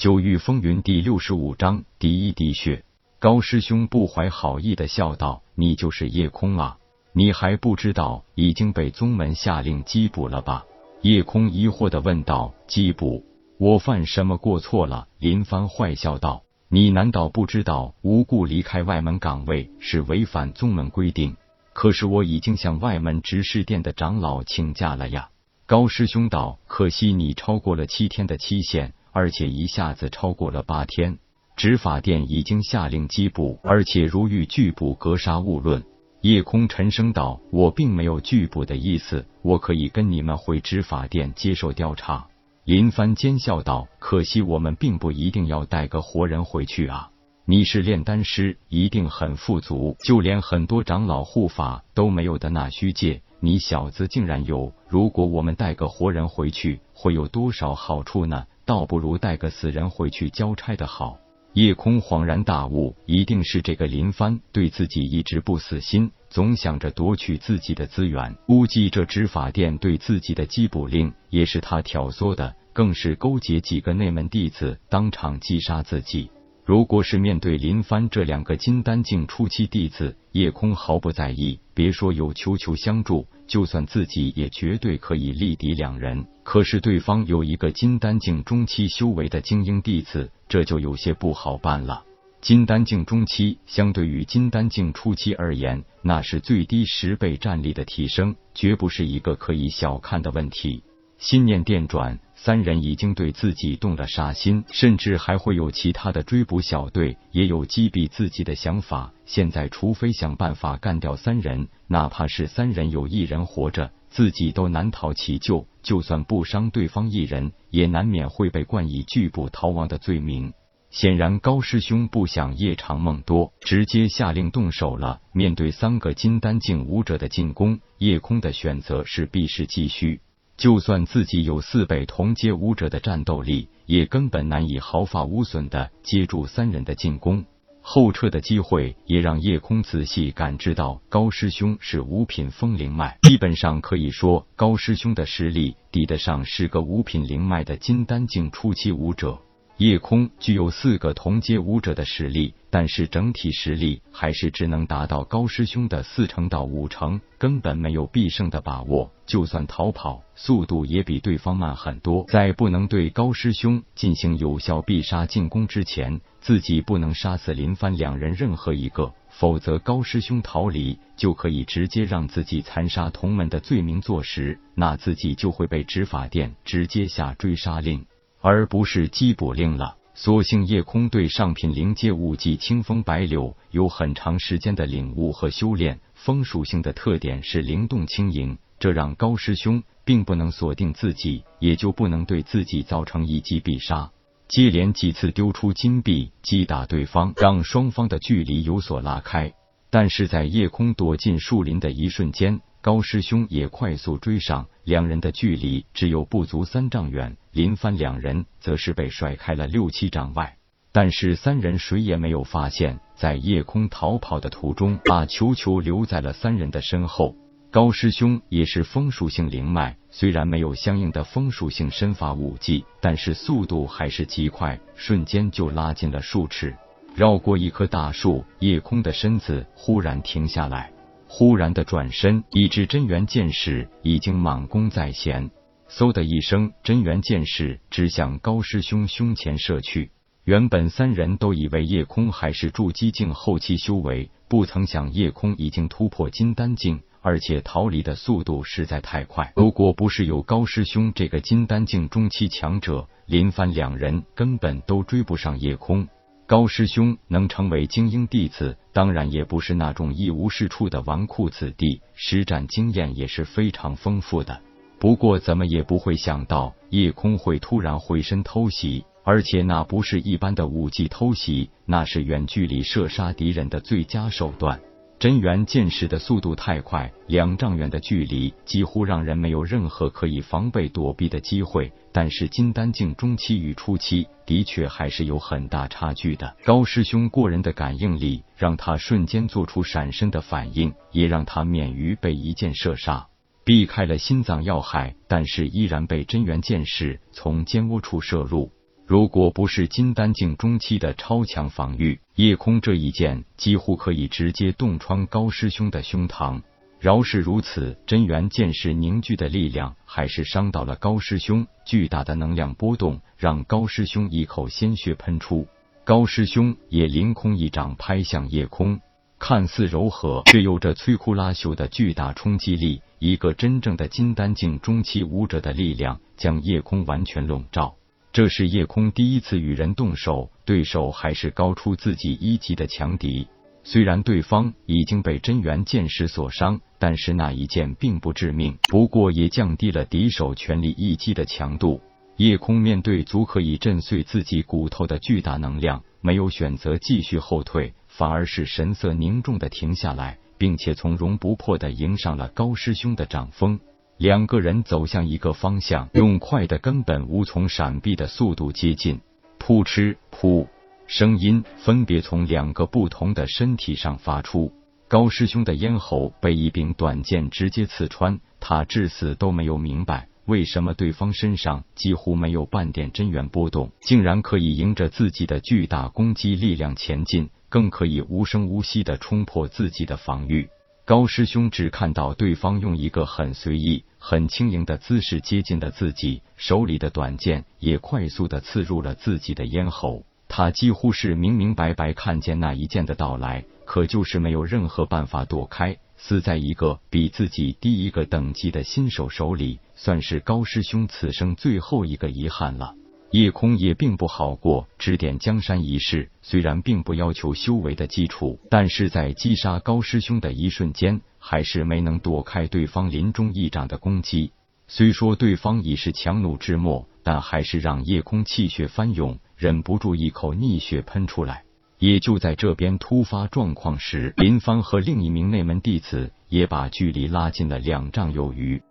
九域风云第六十五章第一滴血。高师兄不怀好意的笑道：“你就是叶空啊？你还不知道已经被宗门下令缉捕了吧？”叶空疑惑的问道：“缉捕？我犯什么过错了？”林帆坏笑道：“你难道不知道无故离开外门岗位是违反宗门规定？可是我已经向外门执事殿的长老请假了呀。”高师兄道：“可惜你超过了七天的期限。”而且一下子超过了八天，执法殿已经下令缉捕，而且如遇拒捕，格杀勿论。夜空沉声道：“我并没有拒捕的意思，我可以跟你们回执法殿接受调查。”林帆奸笑道：“可惜我们并不一定要带个活人回去啊！你是炼丹师，一定很富足，就连很多长老护法都没有的那虚界，你小子竟然有。如果我们带个活人回去，会有多少好处呢？”倒不如带个死人回去交差的好。叶空恍然大悟，一定是这个林帆对自己一直不死心，总想着夺取自己的资源。估计这执法殿对自己的缉捕令也是他挑唆的，更是勾结几个内门弟子当场击杀自己。如果是面对林帆这两个金丹境初期弟子，叶空毫不在意。别说有球球相助，就算自己也绝对可以力敌两人。可是对方有一个金丹境中期修为的精英弟子，这就有些不好办了。金丹境中期相对于金丹境初期而言，那是最低十倍战力的提升，绝不是一个可以小看的问题。心念电转，三人已经对自己动了杀心，甚至还会有其他的追捕小队，也有击毙自己的想法。现在，除非想办法干掉三人，哪怕是三人有一人活着，自己都难逃其咎。就算不伤对方一人，也难免会被冠以拒捕逃亡的罪名。显然，高师兄不想夜长梦多，直接下令动手了。面对三个金丹境武者的进攻，夜空的选择是避实击虚。就算自己有四倍同阶武者的战斗力，也根本难以毫发无损的接住三人的进攻。后撤的机会也让夜空仔细感知到，高师兄是五品风灵脉，基本上可以说，高师兄的实力抵得上是个五品灵脉的金丹境初期武者。夜空具有四个同阶武者的实力，但是整体实力还是只能达到高师兄的四成到五成，根本没有必胜的把握。就算逃跑，速度也比对方慢很多。在不能对高师兄进行有效必杀进攻之前，自己不能杀死林帆两人任何一个，否则高师兄逃离就可以直接让自己残杀同门的罪名坐实，那自己就会被执法殿直接下追杀令。而不是缉捕令了。所幸夜空对上品灵阶武技清风白柳有很长时间的领悟和修炼，风属性的特点是灵动轻盈，这让高师兄并不能锁定自己，也就不能对自己造成一击必杀。接连几次丢出金币击打对方，让双方的距离有所拉开。但是在夜空躲进树林的一瞬间。高师兄也快速追上，两人的距离只有不足三丈远，林帆两人则是被甩开了六七丈外。但是三人谁也没有发现，在夜空逃跑的途中，把球球留在了三人的身后。高师兄也是风属性灵脉，虽然没有相应的风属性身法武技，但是速度还是极快，瞬间就拉近了数尺。绕过一棵大树，夜空的身子忽然停下来。忽然的转身，一支真元剑士已经满弓在弦。嗖的一声，真元剑士直向高师兄胸前射去。原本三人都以为夜空还是筑基境后期修为，不曾想夜空已经突破金丹境，而且逃离的速度实在太快。如果不是有高师兄这个金丹境中期强者，林帆两人根本都追不上夜空。高师兄能成为精英弟子，当然也不是那种一无是处的纨绔子弟，实战经验也是非常丰富的。不过怎么也不会想到夜空会突然回身偷袭，而且那不是一般的武技偷袭，那是远距离射杀敌人的最佳手段。真元剑矢的速度太快，两丈远的距离几乎让人没有任何可以防备躲避的机会。但是金丹境中期与初期的确还是有很大差距的。高师兄过人的感应力让他瞬间做出闪身的反应，也让他免于被一箭射杀，避开了心脏要害，但是依然被真元剑矢从肩窝处射入。如果不是金丹境中期的超强防御，夜空这一剑几乎可以直接洞穿高师兄的胸膛。饶是如此，真元剑士凝聚的力量还是伤到了高师兄。巨大的能量波动让高师兄一口鲜血喷出，高师兄也凌空一掌拍向夜空，看似柔和，却有着摧枯拉朽的巨大冲击力。一个真正的金丹境中期武者的力量将夜空完全笼罩。这是夜空第一次与人动手，对手还是高出自己一级的强敌。虽然对方已经被真元剑士所伤，但是那一剑并不致命，不过也降低了敌手全力一击的强度。夜空面对足可以震碎自己骨头的巨大能量，没有选择继续后退，反而是神色凝重的停下来，并且从容不迫的迎上了高师兄的掌风。两个人走向一个方向，用快的根本无从闪避的速度接近，扑哧扑。声音分别从两个不同的身体上发出。高师兄的咽喉被一柄短剑直接刺穿，他至死都没有明白，为什么对方身上几乎没有半点真元波动，竟然可以迎着自己的巨大攻击力量前进，更可以无声无息的冲破自己的防御。高师兄只看到对方用一个很随意、很轻盈的姿势接近了自己，手里的短剑也快速的刺入了自己的咽喉。他几乎是明明白白看见那一剑的到来，可就是没有任何办法躲开，死在一个比自己低一个等级的新手手里，算是高师兄此生最后一个遗憾了。夜空也并不好过，指点江山一事虽然并不要求修为的基础，但是在击杀高师兄的一瞬间，还是没能躲开对方临终一掌的攻击。虽说对方已是强弩之末，但还是让夜空气血翻涌。忍不住一口逆血喷出来。也就在这边突发状况时，林芳和另一名内门弟子也把距离拉近了两丈有余。